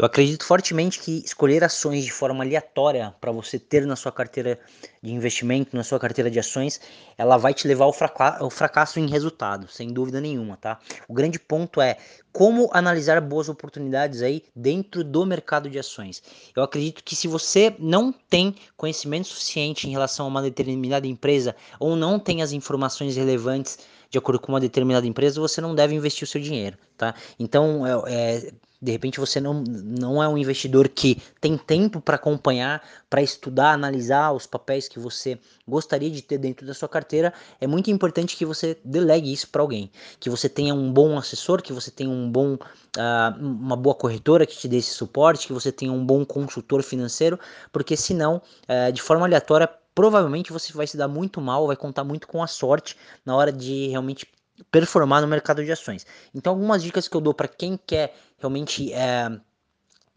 Eu acredito fortemente que escolher ações de forma aleatória para você ter na sua carteira de investimento, na sua carteira de ações, ela vai te levar ao, fraca ao fracasso em resultado, sem dúvida nenhuma, tá? O grande ponto é como analisar boas oportunidades aí dentro do mercado de ações. Eu acredito que se você não tem conhecimento suficiente em relação a uma determinada empresa ou não tem as informações relevantes de acordo com uma determinada empresa, você não deve investir o seu dinheiro, tá? Então, é, é de repente você não, não é um investidor que tem tempo para acompanhar, para estudar, analisar os papéis que você gostaria de ter dentro da sua carteira. É muito importante que você delegue isso para alguém, que você tenha um bom assessor, que você tenha um bom, uh, uma boa corretora que te dê esse suporte, que você tenha um bom consultor financeiro, porque senão, uh, de forma aleatória, provavelmente você vai se dar muito mal, vai contar muito com a sorte na hora de realmente performar no mercado de ações. Então, algumas dicas que eu dou para quem quer realmente é,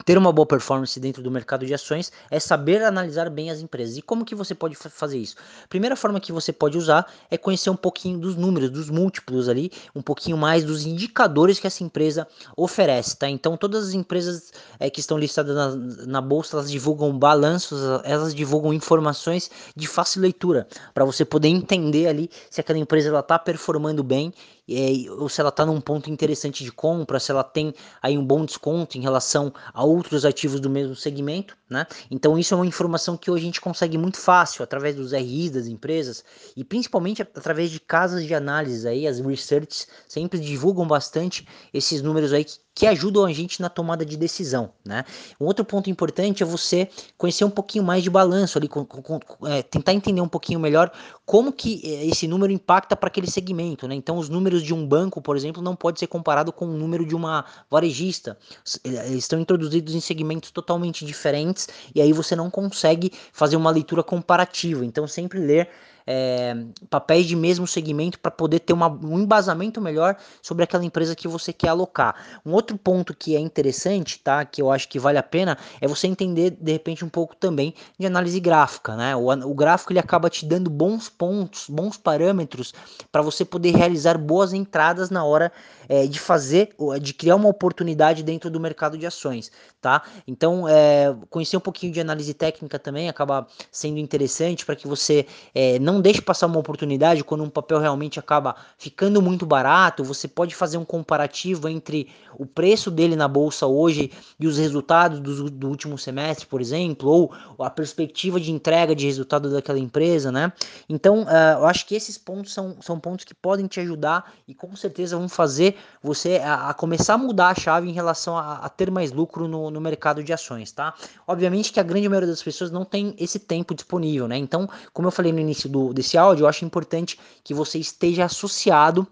ter uma boa performance dentro do mercado de ações é saber analisar bem as empresas. E como que você pode fazer isso? primeira forma que você pode usar é conhecer um pouquinho dos números, dos múltiplos ali, um pouquinho mais dos indicadores que essa empresa oferece, tá? Então todas as empresas é, que estão listadas na, na bolsa, elas divulgam balanços, elas divulgam informações de fácil leitura, para você poder entender ali se aquela empresa ela está performando bem é, ou se ela está num ponto interessante de compra, se ela tem aí um bom desconto em relação a outros ativos do mesmo segmento, né? Então isso é uma informação que hoje a gente consegue muito fácil através dos RIs das empresas e principalmente através de casas de análise aí, as research sempre divulgam bastante esses números aí que que ajudam a gente na tomada de decisão, né? Um outro ponto importante é você conhecer um pouquinho mais de balanço ali, com, com, é, tentar entender um pouquinho melhor como que é, esse número impacta para aquele segmento, né? Então, os números de um banco, por exemplo, não pode ser comparado com o número de uma varejista. Eles estão introduzidos em segmentos totalmente diferentes e aí você não consegue fazer uma leitura comparativa. Então, sempre ler é, papéis de mesmo segmento para poder ter uma, um embasamento melhor sobre aquela empresa que você quer alocar. Um outro ponto que é interessante, tá? Que eu acho que vale a pena é você entender de repente um pouco também de análise gráfica, né? O, o gráfico ele acaba te dando bons pontos, bons parâmetros para você poder realizar boas entradas na hora é, de fazer, de criar uma oportunidade dentro do mercado de ações, tá? Então, é, conhecer um pouquinho de análise técnica também acaba sendo interessante para que você é, não deixe passar uma oportunidade quando um papel realmente acaba ficando muito barato. Você pode fazer um comparativo entre o preço dele na bolsa hoje e os resultados do, do último semestre, por exemplo, ou a perspectiva de entrega de resultado daquela empresa, né? Então, uh, eu acho que esses pontos são, são pontos que podem te ajudar e com certeza vão fazer você a, a começar a mudar a chave em relação a, a ter mais lucro no, no mercado de ações, tá? Obviamente que a grande maioria das pessoas não tem esse tempo disponível, né? Então, como eu falei no início do, desse áudio, eu acho importante que você esteja associado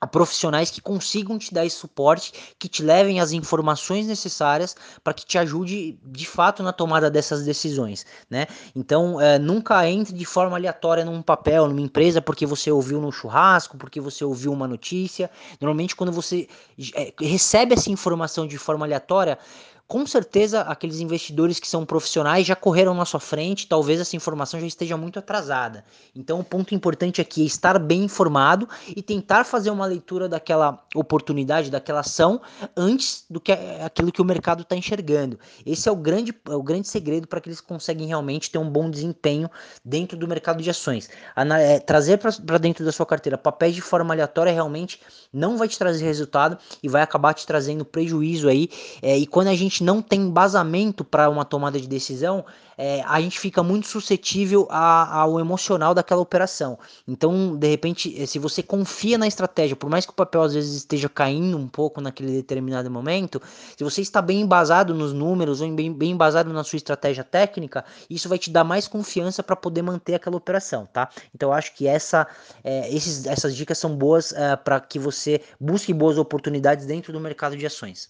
a profissionais que consigam te dar esse suporte, que te levem as informações necessárias para que te ajude de fato na tomada dessas decisões, né? Então, é, nunca entre de forma aleatória num papel, numa empresa, porque você ouviu no churrasco, porque você ouviu uma notícia. Normalmente, quando você é, recebe essa informação de forma aleatória, com certeza aqueles investidores que são profissionais já correram na sua frente, talvez essa informação já esteja muito atrasada. Então o ponto importante aqui é estar bem informado e tentar fazer uma leitura daquela oportunidade, daquela ação antes do que aquilo que o mercado está enxergando. Esse é o grande, é o grande segredo para que eles conseguem realmente ter um bom desempenho dentro do mercado de ações. É, trazer para dentro da sua carteira papéis de forma aleatória realmente não vai te trazer resultado e vai acabar te trazendo prejuízo aí. É, e quando a gente gente não tem embasamento para uma tomada de decisão, é, a gente fica muito suscetível a, ao emocional daquela operação. Então, de repente, se você confia na estratégia, por mais que o papel às vezes esteja caindo um pouco naquele determinado momento, se você está bem embasado nos números ou bem, bem embasado na sua estratégia técnica, isso vai te dar mais confiança para poder manter aquela operação, tá? Então, eu acho que essa, é, esses, essas dicas são boas é, para que você busque boas oportunidades dentro do mercado de ações.